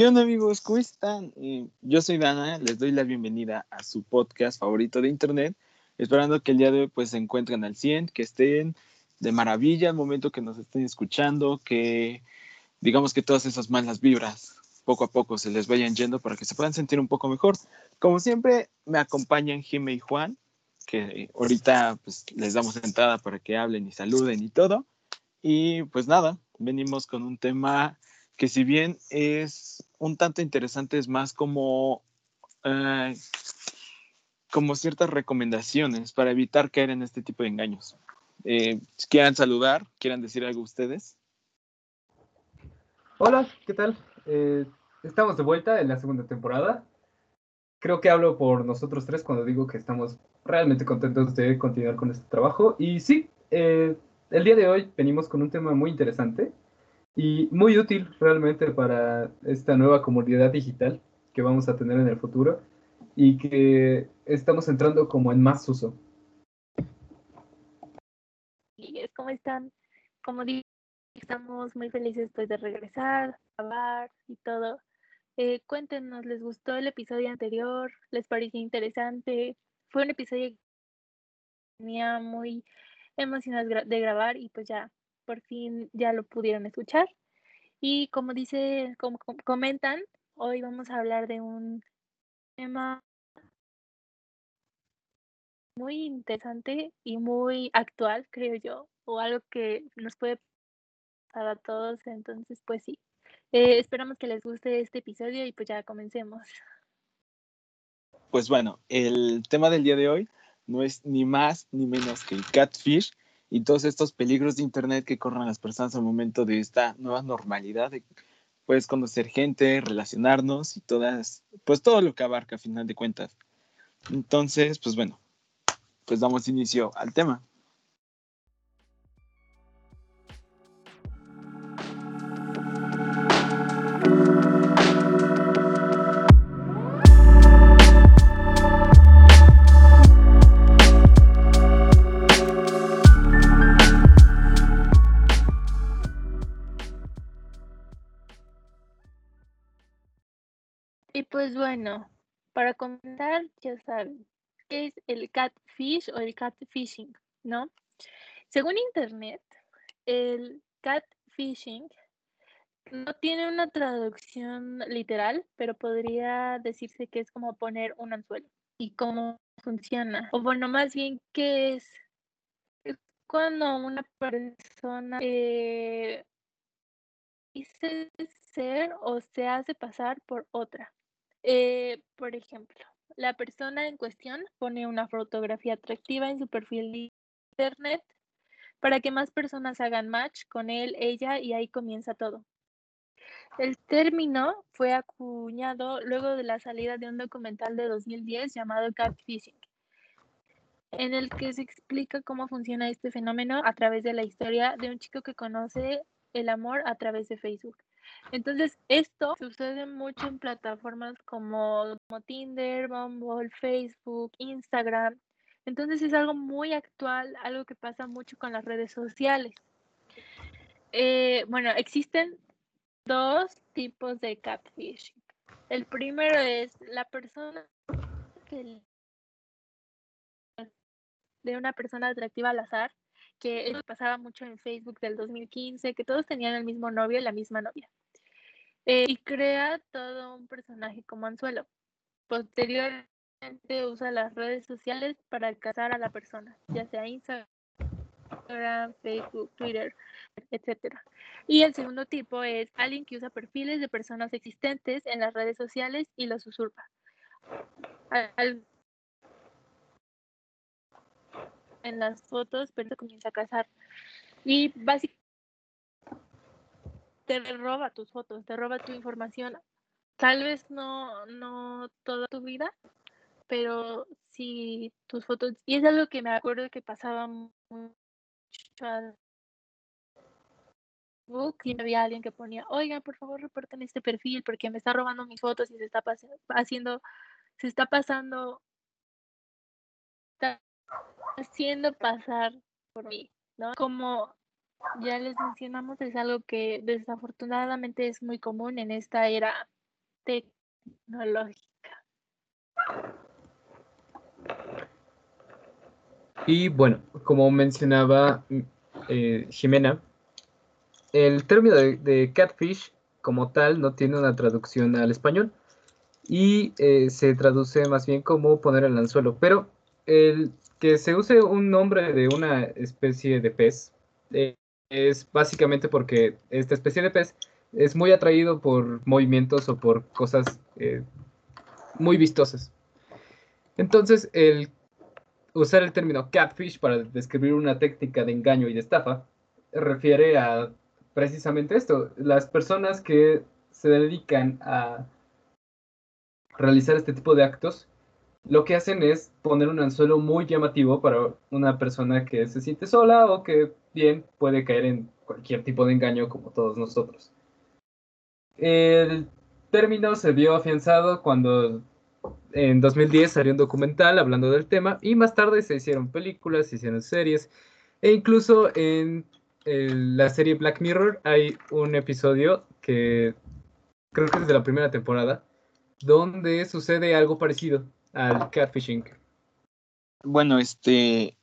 ¿Qué onda amigos? ¿Cómo están? Eh, yo soy Dana, les doy la bienvenida a su podcast favorito de internet, esperando que el día de hoy pues se encuentren al 100, que estén de maravilla al momento que nos estén escuchando, que digamos que todas esas malas vibras poco a poco se les vayan yendo para que se puedan sentir un poco mejor. Como siempre me acompañan Jimmy y Juan, que ahorita pues les damos entrada para que hablen y saluden y todo. Y pues nada, venimos con un tema que si bien es un tanto interesante, es más como, eh, como ciertas recomendaciones para evitar caer en este tipo de engaños. Eh, ¿Quieran saludar? ¿Quieran decir algo ustedes? Hola, ¿qué tal? Eh, estamos de vuelta en la segunda temporada. Creo que hablo por nosotros tres cuando digo que estamos realmente contentos de continuar con este trabajo. Y sí, el día de hoy venimos con un tema muy interesante y muy útil realmente para esta nueva comunidad digital que vamos a tener en el futuro y que estamos entrando como en más uso. ¿Cómo están? Como dije, estamos muy felices pues, de regresar, hablar y todo. Eh, cuéntenos, ¿les gustó el episodio anterior? ¿Les pareció interesante? Fue un episodio que tenía muy emocionados de grabar y pues ya por fin ya lo pudieron escuchar. Y como dice, como comentan, hoy vamos a hablar de un tema muy interesante y muy actual, creo yo, o algo que nos puede pasar a todos. Entonces, pues sí, eh, esperamos que les guste este episodio y pues ya comencemos. Pues bueno, el tema del día de hoy no es ni más ni menos que el catfish, y todos estos peligros de Internet que corren las personas al momento de esta nueva normalidad de pues conocer gente, relacionarnos y todas, pues todo lo que abarca a final de cuentas. Entonces, pues bueno, pues damos inicio al tema. Pues bueno, para comentar, ya saben, ¿qué es el catfish o el catfishing? ¿No? Según Internet, el catfishing no tiene una traducción literal, pero podría decirse que es como poner un anzuelo. ¿Y cómo funciona? O bueno, más bien, ¿qué es? Cuando una persona eh, dice ser o se hace pasar por otra. Eh, por ejemplo, la persona en cuestión pone una fotografía atractiva en su perfil de internet para que más personas hagan match con él, ella y ahí comienza todo. El término fue acuñado luego de la salida de un documental de 2010 llamado Catfishing, en el que se explica cómo funciona este fenómeno a través de la historia de un chico que conoce el amor a través de Facebook. Entonces, esto sucede mucho en plataformas como, Tinder, Bumble, Facebook, Instagram. Entonces es algo muy actual, algo que pasa mucho con las redes sociales. Eh, bueno, existen dos tipos de catfishing. El primero es la persona de una persona atractiva al azar, que pasaba mucho en Facebook del 2015, que todos tenían el mismo novio y la misma novia. Eh, y crea todo un personaje como anzuelo. Posteriormente usa las redes sociales para alcanzar a la persona, ya sea Instagram, Facebook, Twitter, etc. Y el segundo tipo es alguien que usa perfiles de personas existentes en las redes sociales y los usurpa. en las fotos, pero comienza a casar. Y básicamente te roba tus fotos, te roba tu información. Tal vez no, no toda tu vida, pero sí tus fotos. Y es algo que me acuerdo que pasaba mucho y había alguien que ponía, oigan, por favor reporten este perfil porque me está robando mis fotos y se está haciendo, se está pasando, está haciendo pasar por mí, ¿no? Como ya les mencionamos, es algo que desafortunadamente es muy común en esta era tecnológica. Y bueno, como mencionaba eh, Jimena, el término de, catfish como tal no tiene una traducción al español y eh, se traduce más bien como poner el anzuelo, pero el que se use un nombre de una especie de pez eh, es básicamente porque esta especie de pez es muy atraído por movimientos o por cosas muy vistosas. Entonces, el usar el término catfish para describir una técnica de engaño y de estafa refiere a precisamente esto, las personas que se dedican a realizar este tipo de actos, lo que hacen es poner un anzuelo muy llamativo para una persona que se siente sola o que bien puede caer en cualquier tipo de engaño como todos nosotros. El término se vio afianzado cuando en 2010 salió un documental hablando del tema y más tarde se hicieron películas, se hicieron series e incluso en, la serie Black Mirror hay un episodio que creo que es de la primera temporada donde sucede algo parecido al catfishing. Bueno, este,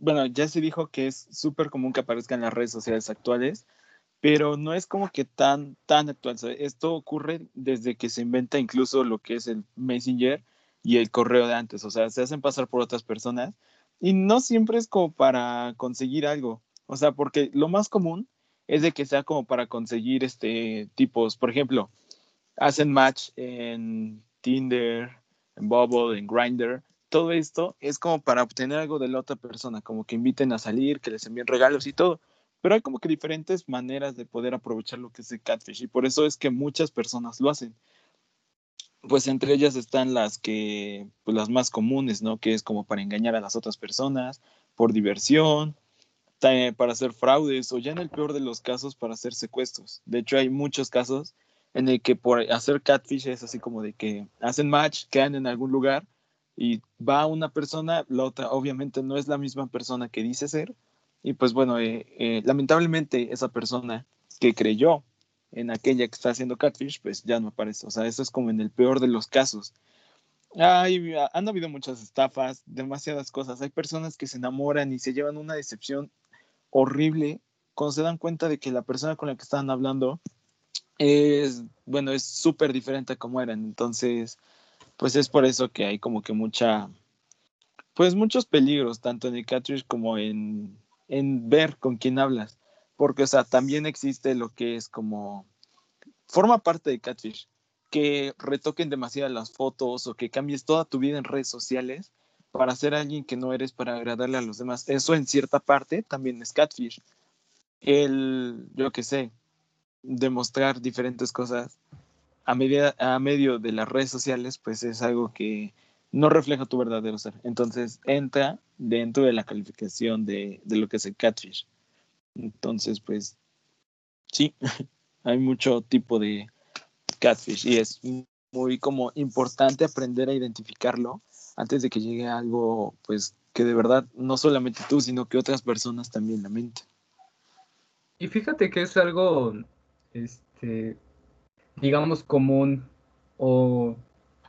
bueno, ya se dijo que es súper común que aparezca en las redes sociales actuales pero no es como que tan, tan actual. Esto ocurre desde que se inventa incluso lo que es el Messenger y el correo de antes. O sea, se hacen pasar por otras personas y no siempre es como para conseguir algo. O sea, porque lo más común es de que sea como para conseguir este tipos, por ejemplo, hacen match en Tinder, en Bubble, en Grindr. Todo esto es como para obtener algo de la otra persona, como que inviten a salir, que les envíen regalos y todo pero hay como que diferentes maneras de poder aprovechar lo que es el catfish y por eso es que muchas personas lo hacen. Pues entre ellas están las que, pues las más comunes, ¿no? Que es como para engañar a las otras personas, por diversión, para hacer fraudes o ya en el peor de los casos para hacer secuestros. De hecho hay muchos casos en el que por hacer catfish es así como de que hacen match, quedan en algún lugar y va una persona, la otra obviamente no es la misma persona que dice ser, y pues bueno, eh, eh, lamentablemente esa persona que creyó en aquella que está haciendo catfish, pues ya no aparece. O sea, eso es como en el peor de los casos. Hay, han habido muchas estafas, demasiadas cosas. Hay personas que se enamoran y se llevan una decepción horrible cuando se dan cuenta de que la persona con la que están hablando es, bueno, es súper diferente a como eran. Entonces, pues es por eso que hay como que mucha, pues muchos peligros, tanto en el catfish como en, en ver con quién hablas, porque, o sea, también existe lo que es como, forma parte de Catfish, que retoquen demasiado las fotos o que cambies toda tu vida en redes sociales para ser alguien que no eres para agradarle a los demás. Eso en cierta parte también es Catfish. El, yo qué sé, demostrar diferentes cosas a, media, a medio de las redes sociales, pues es algo que no refleja tu verdadero ser. Entonces entra dentro de la calificación de, lo que es el catfish. Entonces, pues sí, hay mucho tipo de catfish y es muy como importante aprender a identificarlo antes de que llegue algo, pues que de verdad no solamente tú, sino que otras personas también lamenten. Y fíjate que es algo, este, digamos, común o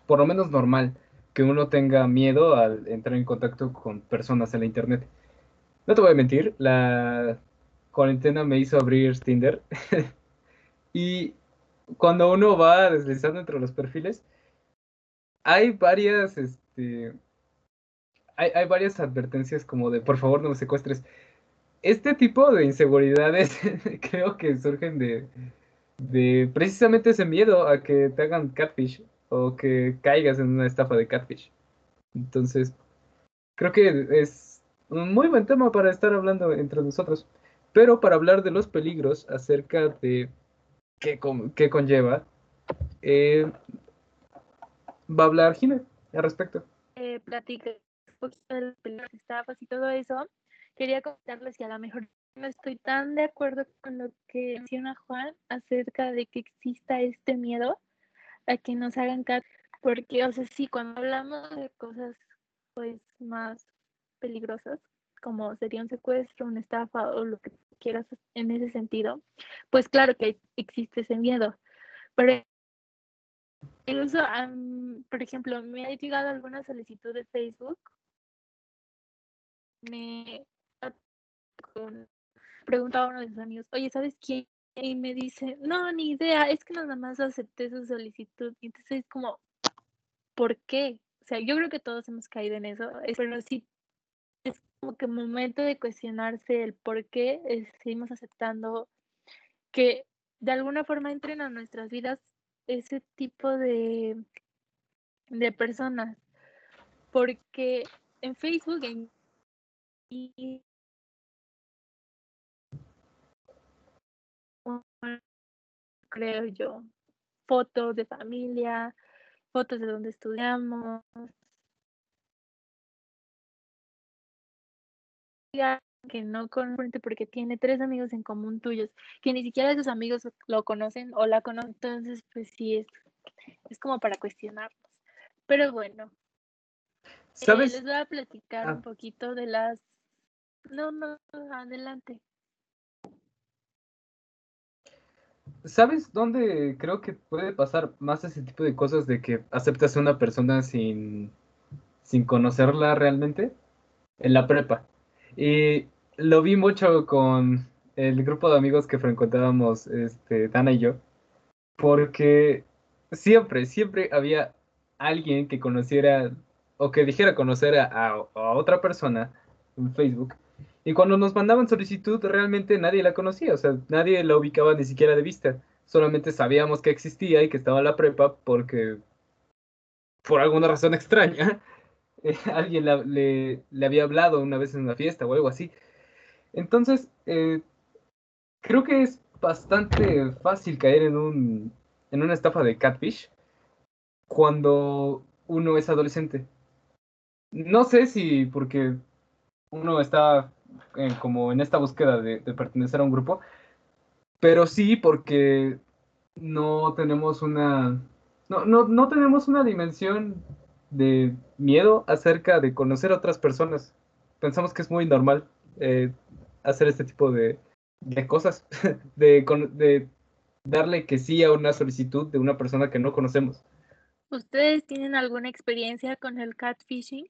por lo menos normal que uno tenga miedo al entrar en contacto con personas en la internet. No te voy a mentir, la cuarentena me hizo abrir Tinder y cuando uno va deslizando entre los perfiles, hay varias, este, hay, hay varias advertencias como de por favor no me secuestres. Este tipo de inseguridades creo que surgen de, de precisamente ese miedo a que te hagan catfish o que caigas en una estafa de catfish. Entonces, creo que es un muy buen tema para estar hablando entre nosotros. Pero para hablar de los peligros acerca de qué, qué conlleva, eh, va a hablar Jimé al respecto. Eh, platica un poquito de los estafas y todo eso. Quería comentarles que a lo mejor no estoy tan de acuerdo con lo que menciona Juan acerca de que exista este miedo a que nos hagan caso, porque, o sea, sí, cuando hablamos de cosas, pues, más peligrosas, como sería un secuestro, una estafa o lo que quieras en ese sentido, pues claro que existe ese miedo, pero Incluso, por ejemplo, me ha llegado alguna solicitud de Facebook. Me preguntaba a uno de sus amigos, oye, ¿sabes quién? Y me dice, no, ni idea, es que nada más acepté su solicitud. Y entonces es como, ¿por qué? O sea, yo creo que todos hemos caído en eso, pero sí es como que momento de cuestionarse el por qué seguimos aceptando que de alguna forma entren a nuestras vidas ese tipo de, de personas. Porque en Facebook y creo yo, fotos de familia, fotos de donde estudiamos. que no conoce porque tiene tres amigos en común tuyos, que ni siquiera esos amigos lo conocen o la conocen, entonces pues sí es, es como para cuestionarnos. Pero bueno, eh, ¿Sabes? les voy a platicar ah. un poquito de las... No, no, adelante. ¿Sabes dónde creo que puede pasar más ese tipo de cosas de que aceptas a una persona sin, sin conocerla realmente? En la prepa. Y lo vi mucho con el grupo de amigos que frecuentábamos, este, Dana y yo, porque siempre, siempre había alguien que conociera o que dijera conocer a, a otra persona en Facebook y cuando nos mandaban solicitud, realmente nadie la conocía, o sea, nadie la ubicaba ni siquiera de vista. Solamente sabíamos que existía y que estaba la prepa porque, por alguna razón extraña, eh, alguien le, le, había hablado una vez en una fiesta o algo así. Entonces, eh, creo que es bastante fácil caer en, un, en una estafa de catfish cuando uno es adolescente. No sé si porque uno está como en esta búsqueda de, pertenecer a un grupo, pero sí porque no tenemos una, no, no, no tenemos una dimensión de miedo acerca de conocer a otras personas. Pensamos que es muy normal eh, hacer este tipo de, de cosas, de, de darle que sí a una solicitud de una persona que no conocemos. ¿Ustedes tienen alguna experiencia con el catfishing?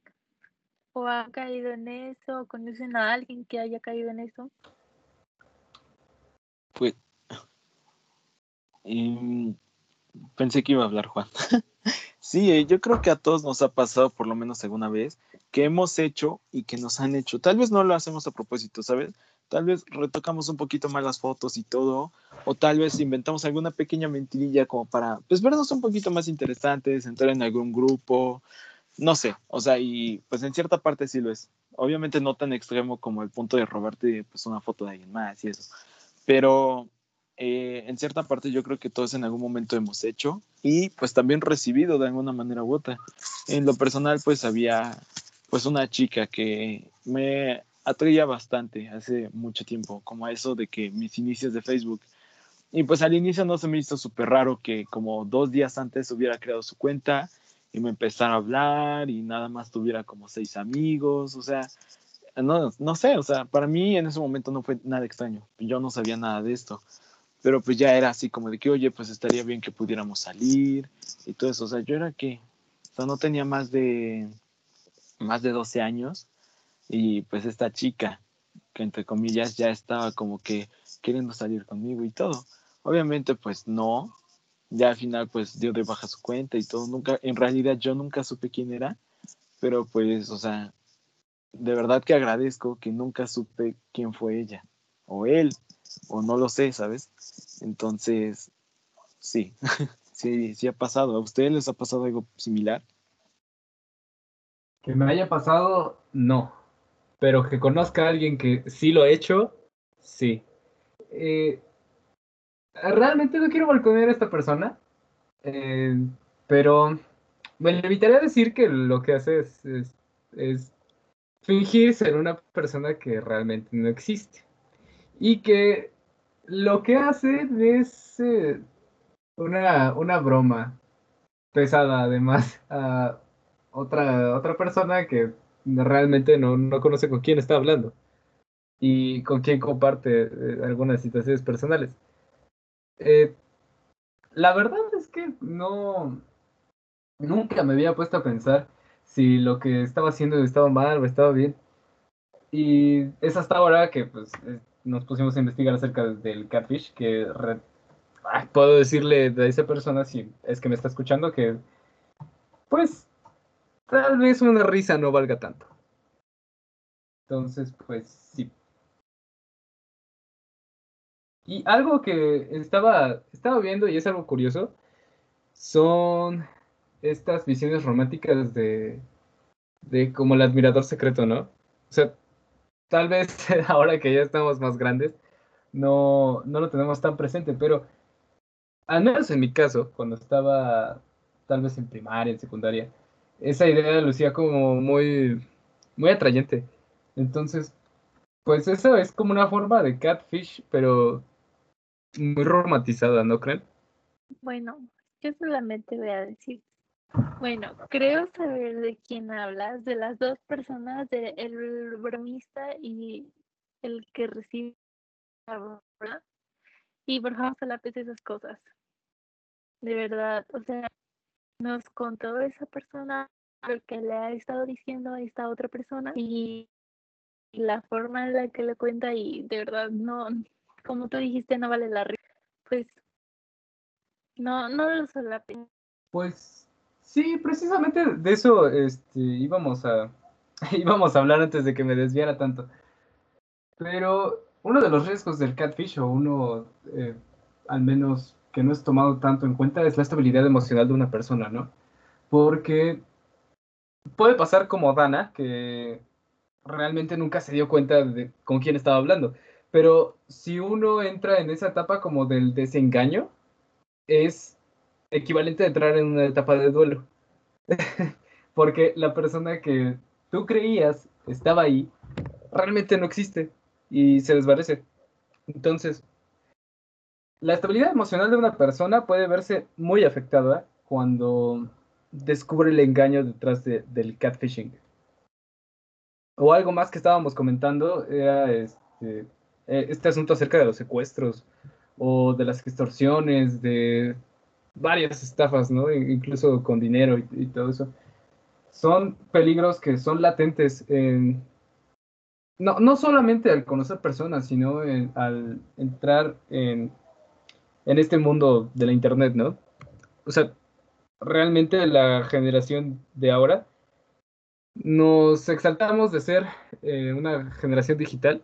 O han caído en eso, o conocen a alguien que haya caído en eso? Pues em, pensé que iba a hablar Juan. sí, eh, yo creo que a todos nos ha pasado por lo menos alguna vez que hemos hecho y que nos han hecho. Tal vez no lo hacemos a propósito, ¿sabes? Tal vez retocamos un poquito más las fotos y todo, o tal vez inventamos alguna pequeña mentirilla como para, pues, vernos un poquito más interesantes, entrar en algún grupo, no sé, o sea, y pues en cierta parte sí lo es. Obviamente no tan extremo como el punto de robarte pues una foto de alguien más y eso. Pero eh, en cierta parte yo creo que todos en algún momento hemos hecho y pues también recibido de alguna manera u otra. En lo personal pues había pues una chica que me atraía bastante hace mucho tiempo, como eso de que mis inicios de Facebook. Y pues al inicio no se me hizo súper raro que como dos días antes hubiera creado su cuenta y me empezara a hablar y nada más tuviera como seis amigos, o sea, no, no sé, o sea, para mí en ese momento no fue nada extraño, yo no sabía nada de esto, pero pues ya era así como de que, oye, pues estaría bien que pudiéramos salir y todo eso, o sea, yo era que, o sea, no tenía más de, más de 12 años y pues esta chica, que entre comillas ya estaba como que queriendo salir conmigo y todo. Obviamente pues no, ya al final pues dio de baja su cuenta y todo, nunca, en realidad yo nunca supe quién era, pero pues, o sea, de verdad que agradezco que nunca supe quién fue ella, o él, o no lo sé, ¿sabes? Entonces, sí, sí, sí ha pasado. ¿A ustedes les ha pasado algo similar? Que me haya pasado, no. Pero que conozca a alguien que sí lo ha hecho, sí. Eh, realmente no quiero balconear a esta persona, eh, pero me evitaría decir que lo que hace es, fingir ser una persona que realmente no existe. Y que lo que hace es eh, una, una broma pesada además a otra, otra persona que realmente no, no conoce con quién está hablando y con quién comparte eh, algunas situaciones personales. Eh, la verdad es que no, nunca me había puesto a pensar si lo que estaba haciendo estaba mal o estaba bien. Y es hasta ahora que pues, eh, nos pusimos a investigar acerca del catfish, que puedo decirle a esa persona, si es que me está escuchando, que pues tal vez una risa no valga tanto. Entonces, pues sí. Y algo que estaba, estaba viendo y es algo curioso, son estas visiones románticas de, de como el admirador secreto, ¿no? O sea, tal vez ahora que ya estamos más grandes, no, no lo tenemos tan presente, pero al menos en mi caso, cuando estaba tal vez en primaria, en secundaria, esa idea lucía como muy, muy atrayente. Entonces, pues eso es como una forma de catfish, pero muy romantizada, ¿no creen? Bueno, yo solamente voy a decir bueno, creo saber de quién hablas, de las dos personas, de el bromista y el que recibe la broma. Y favor, solamente esas cosas. De verdad, o sea, nos contó esa persona lo que le ha estado diciendo a esta otra persona y la forma en la que le cuenta y de verdad no, como tú dijiste, no vale la risa. Pues no, no lo pena. Pues Sí, precisamente de eso este, íbamos, a, íbamos a hablar antes de que me desviara tanto. Pero uno de los riesgos del catfish, o uno eh, al menos que no es tomado tanto en cuenta, es la estabilidad emocional de una persona, ¿no? Porque puede pasar como Dana, que realmente nunca se dio cuenta de con quién estaba hablando. Pero si uno entra en esa etapa como del desengaño, es equivalente a entrar en una etapa de duelo. Porque la persona que tú creías estaba ahí, realmente no existe y se desvanece. Entonces, la estabilidad emocional de una persona puede verse muy afectada cuando descubre el engaño detrás del catfishing. O algo más que estábamos comentando era este, e, este asunto acerca de los secuestros o de las extorsiones, de varias estafas, ¿no? Incluso con dinero y, todo eso. Son peligros que son latentes en, no, no solamente al conocer personas, sino al entrar en, en este mundo de la Internet, ¿no? O sea, realmente la generación de ahora nos exaltamos de ser eh, una generación digital,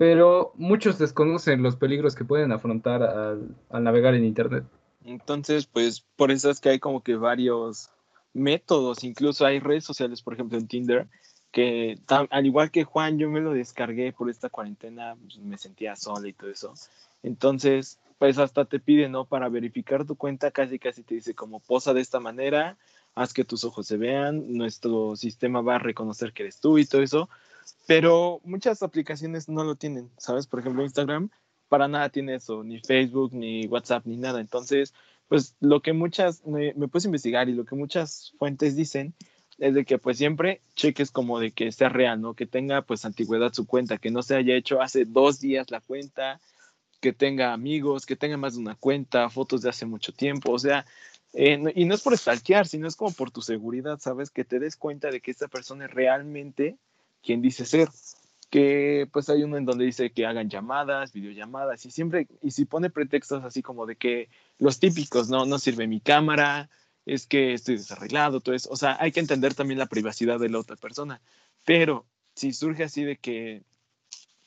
pero muchos desconocen los peligros que pueden afrontar al navegar en Internet. Entonces, pues por eso es que hay como que varios métodos, incluso hay redes sociales, por ejemplo en Tinder, que al igual que Juan, yo me lo descargué por esta cuarentena, pues, me sentía sola y todo eso. Entonces, pues hasta te pide, ¿no? Para verificar tu cuenta, casi casi te dice como posa de esta manera, haz que tus ojos se vean, nuestro sistema va a reconocer que eres tú y todo eso. Pero muchas aplicaciones no lo tienen, ¿sabes? Por ejemplo, Instagram para nada tiene eso, ni Facebook, ni WhatsApp, ni nada. Entonces, pues lo que muchas, me, me puse a investigar y lo que muchas fuentes dicen es de que pues siempre cheques como de que sea real, ¿no? Que tenga pues antigüedad su cuenta, que no se haya hecho hace dos días la cuenta, que tenga amigos, que tenga más de una cuenta, fotos de hace mucho tiempo, o sea, eh, y no es por stalkear, sino es como por tu seguridad, ¿sabes? Que te des cuenta de que esta persona es realmente quien dice ser que pues hay uno en donde dice que hagan llamadas, videollamadas y siempre, y si pone pretextos así como de que los típicos, no, no sirve mi cámara, es que estoy desarreglado, todo eso, o sea, hay que entender también la privacidad de la otra persona, pero si surge así de que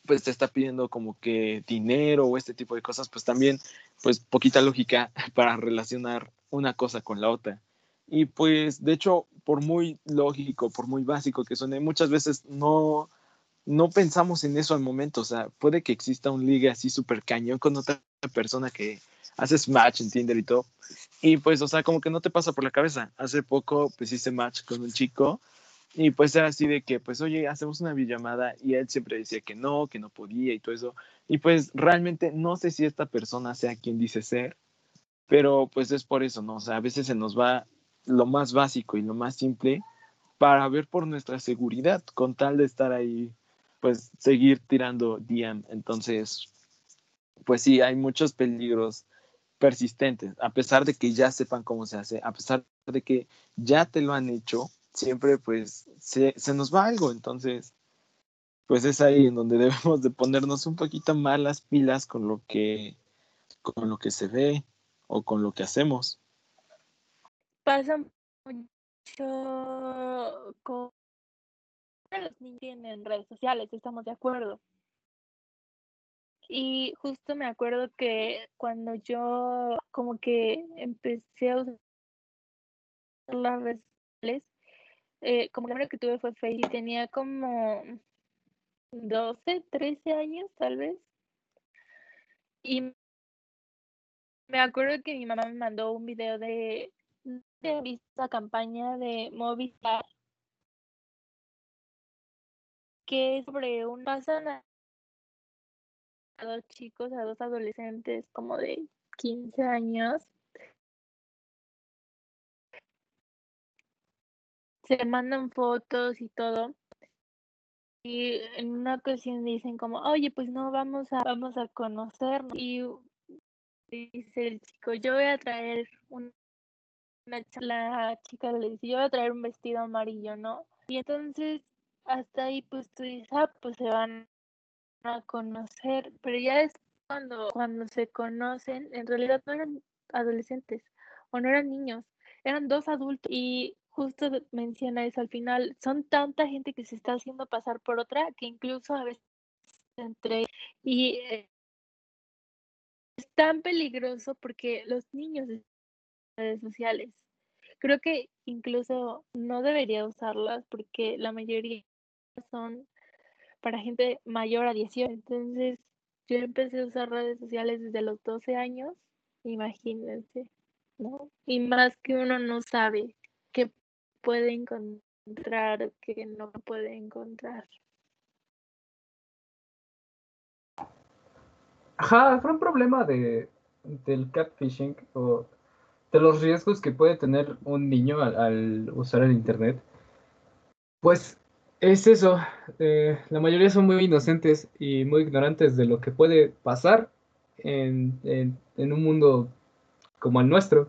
pues te está pidiendo como que dinero o este tipo de cosas, pues también pues poquita lógica para relacionar una cosa con la otra. Y pues de hecho, por muy lógico, por muy básico que suene, muchas veces no, no pensamos en eso al momento. O sea, puede que exista un ligue así súper cañón con otra persona que haces match en Tinder y todo. Y pues, o sea, como que no te pasa por la cabeza. Hace poco, pues hice match con un chico y pues era así de que, pues, oye, hacemos una videollamada y él siempre decía que no, que no podía y todo eso. Y pues realmente no sé si esta persona sea quien dice ser, pero pues es por eso, ¿no? O sea, a veces se nos va lo más básico y lo más simple para ver por nuestra seguridad, con tal de estar ahí pues seguir tirando DM. Entonces, pues sí, hay muchos peligros persistentes, a pesar de que ya sepan cómo se hace, a pesar de que ya te lo han hecho, siempre pues se, nos va algo, entonces pues es ahí en donde debemos de ponernos un poquito más las pilas con lo que con lo que se ve o con lo que hacemos. Pasa mucho con los niños en redes sociales, estamos de acuerdo. Y justo me acuerdo que cuando yo como que empecé a usar las redes sociales, eh, como la primera que tuve fue Facebook tenía como 12, 13 años tal vez. Y me acuerdo que mi mamá me mandó un video de, de esta campaña de Movistar que es sobre un pasan a dos chicos, a dos adolescentes como de 15 años. Se mandan fotos y todo. Y en una ocasión dicen como, oye, pues no, vamos a, vamos a conocernos. Y dice el chico, yo voy a traer una, la chica le dice, yo voy a traer un vestido amarillo, ¿no? Y entonces hasta ahí pues tú dices, ah, pues se van a conocer, pero ya es cuando, cuando se conocen, en realidad no eran adolescentes o no eran niños, eran dos adultos y justo menciona eso al final, son tanta gente que se está haciendo pasar por otra que incluso a veces entre y eh, es tan peligroso porque los niños redes sociales creo que incluso no debería usarlas porque la mayoría son para gente mayor a 18. Entonces, yo empecé a usar redes sociales desde los 12 años, imagínense, ¿no? Y más que uno no sabe qué puede encontrar, qué no puede encontrar. Ajá, fue un problema de, del catfishing o de los riesgos que puede tener un niño al usar el Internet. Pues es eso, eh, la mayoría son muy inocentes y muy ignorantes de lo que puede pasar en, un mundo como el nuestro.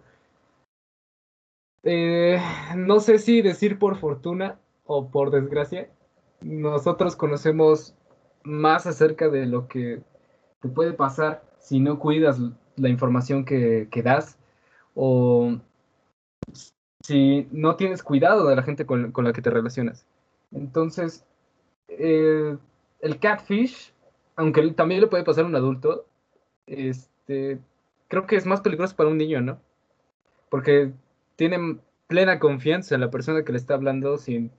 Eh, no sé si decir por fortuna o por desgracia, nosotros conocemos más acerca de lo que te puede pasar si no cuidas la información que, das o si no tienes cuidado de la gente con la que te relacionas. Entonces, eh, el catfish, aunque también le puede pasar a un adulto, este, creo que es más peligroso para un niño, ¿no? Porque tiene plena confianza en la persona que le está hablando sin,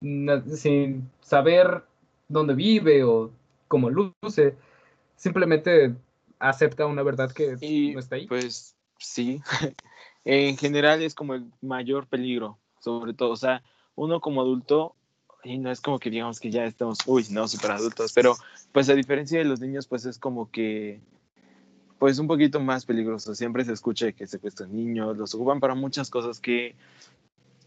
sin saber dónde vive o cómo luce. Simplemente acepta una verdad que no está ahí. Pues sí, en general es como el mayor peligro, sobre todo. O sea, uno como adulto y no es como que digamos que ya estamos, uy, no, super adultos, pero pues a diferencia de los niños, pues es como que, pues un poquito más peligroso. Siempre se escucha que secuestran niños, los ocupan para muchas cosas que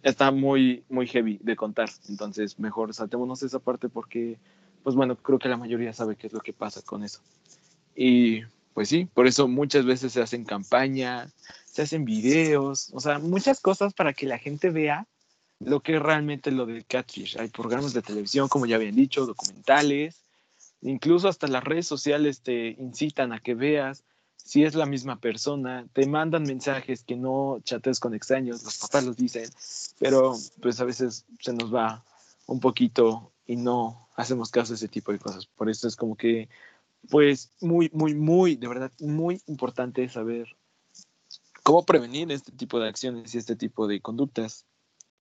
está muy, muy heavy de contar. Entonces, mejor saltémonos esa parte porque, pues bueno, creo que la mayoría sabe qué es lo que pasa con eso. Y pues sí, por eso muchas veces se hacen campañas, se hacen videos, o sea, muchas cosas para que la gente vea lo que es realmente lo del catfish. Hay programas de televisión, como ya habían dicho, documentales, incluso hasta las redes sociales te incitan a que veas si es la misma persona, te mandan mensajes que no chatees con extraños, los papás los dicen, pero pues a veces se nos va un poquito y no hacemos caso a ese tipo de cosas. Por eso es como que, pues muy, muy, muy, de verdad, muy importante saber cómo prevenir este tipo de acciones y este tipo de conductas.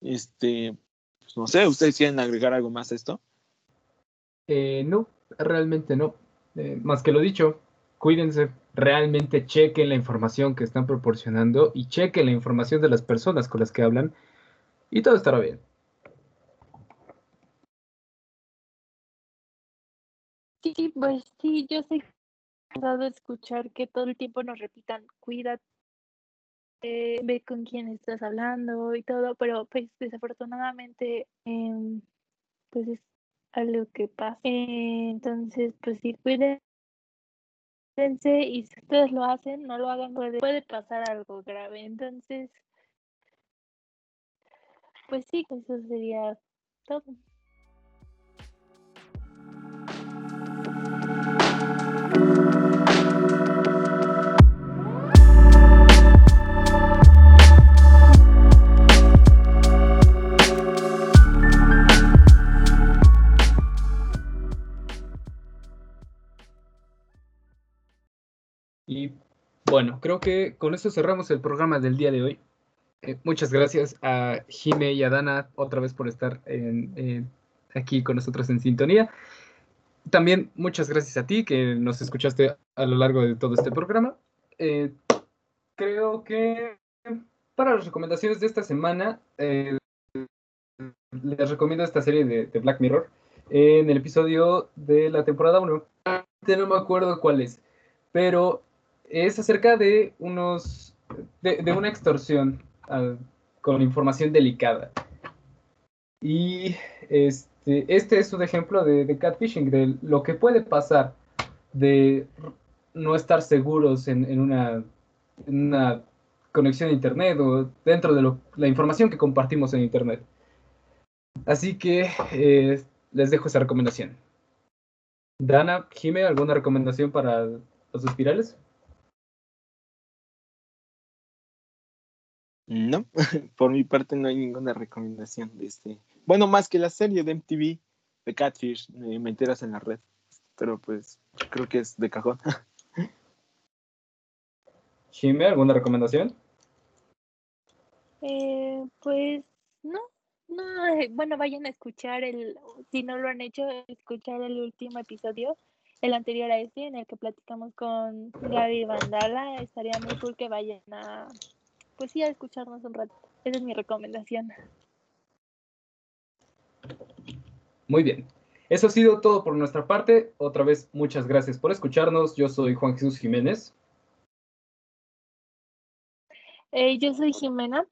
Este, pues, no sé, ¿ustedes quieren agregar algo más a esto? Eh, no, realmente no. Eh, más que lo dicho, cuídense, realmente chequen la información que están proporcionando y chequen la información de las personas con las que hablan y todo estará bien. Sí, pues sí, yo sé dado escuchar que todo el tiempo nos repitan, cuídate, eh, ve con quién estás hablando y todo, pero pues desafortunadamente em, pues es algo que pasa. entonces, pues sí, cuídense y si ustedes lo hacen, no lo hagan, puede, puede pasar algo grave. Entonces, pues sí, eso sería todo. Bueno, creo que con esto cerramos el programa del día de hoy. Eh, muchas gracias a Jime y a Dana otra vez por estar en, en- aquí con nosotros en sintonía. También muchas gracias a ti que nos escuchaste a lo largo de todo este programa. Eh, creo que para las recomendaciones de esta semana, eh, les recomiendo esta serie de, de Black Mirror en el episodio de la temporada 1. No me acuerdo cuál es, pero es acerca de unos de, una extorsión con información delicada. Y este, este es un ejemplo de, catfishing, de lo que puede pasar de no estar seguros en, en una, una conexión a internet o dentro de la información que compartimos en internet. Así que eh, les dejo esa recomendación. Dana, Jime, ¿alguna recomendación para los espirales? No, por mi parte no hay ninguna recomendación de este. Bueno, más que la serie de MTV de Catfish, de Mentiras en la Red. Pero pues creo que es de cajón. Jime, ¿alguna recomendación? Eh, pues no, no, eh, bueno, vayan a escuchar el, si no lo han hecho, escuchar el último episodio, el anterior a este, en el que platicamos con Gaby Vandala. Estaría muy cool que vayan a, pues sí, a escucharnos un rato. Esa es mi recomendación. Muy bien. Eso ha sido todo por nuestra parte. Otra vez, muchas gracias por escucharnos. Yo soy Juan Jesús Jiménez. Eh, yo soy Jimena.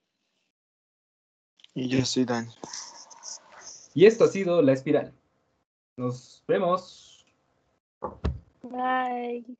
Y yo soy Dan. Y esto ha sido La Espiral. Nos vemos. Bye.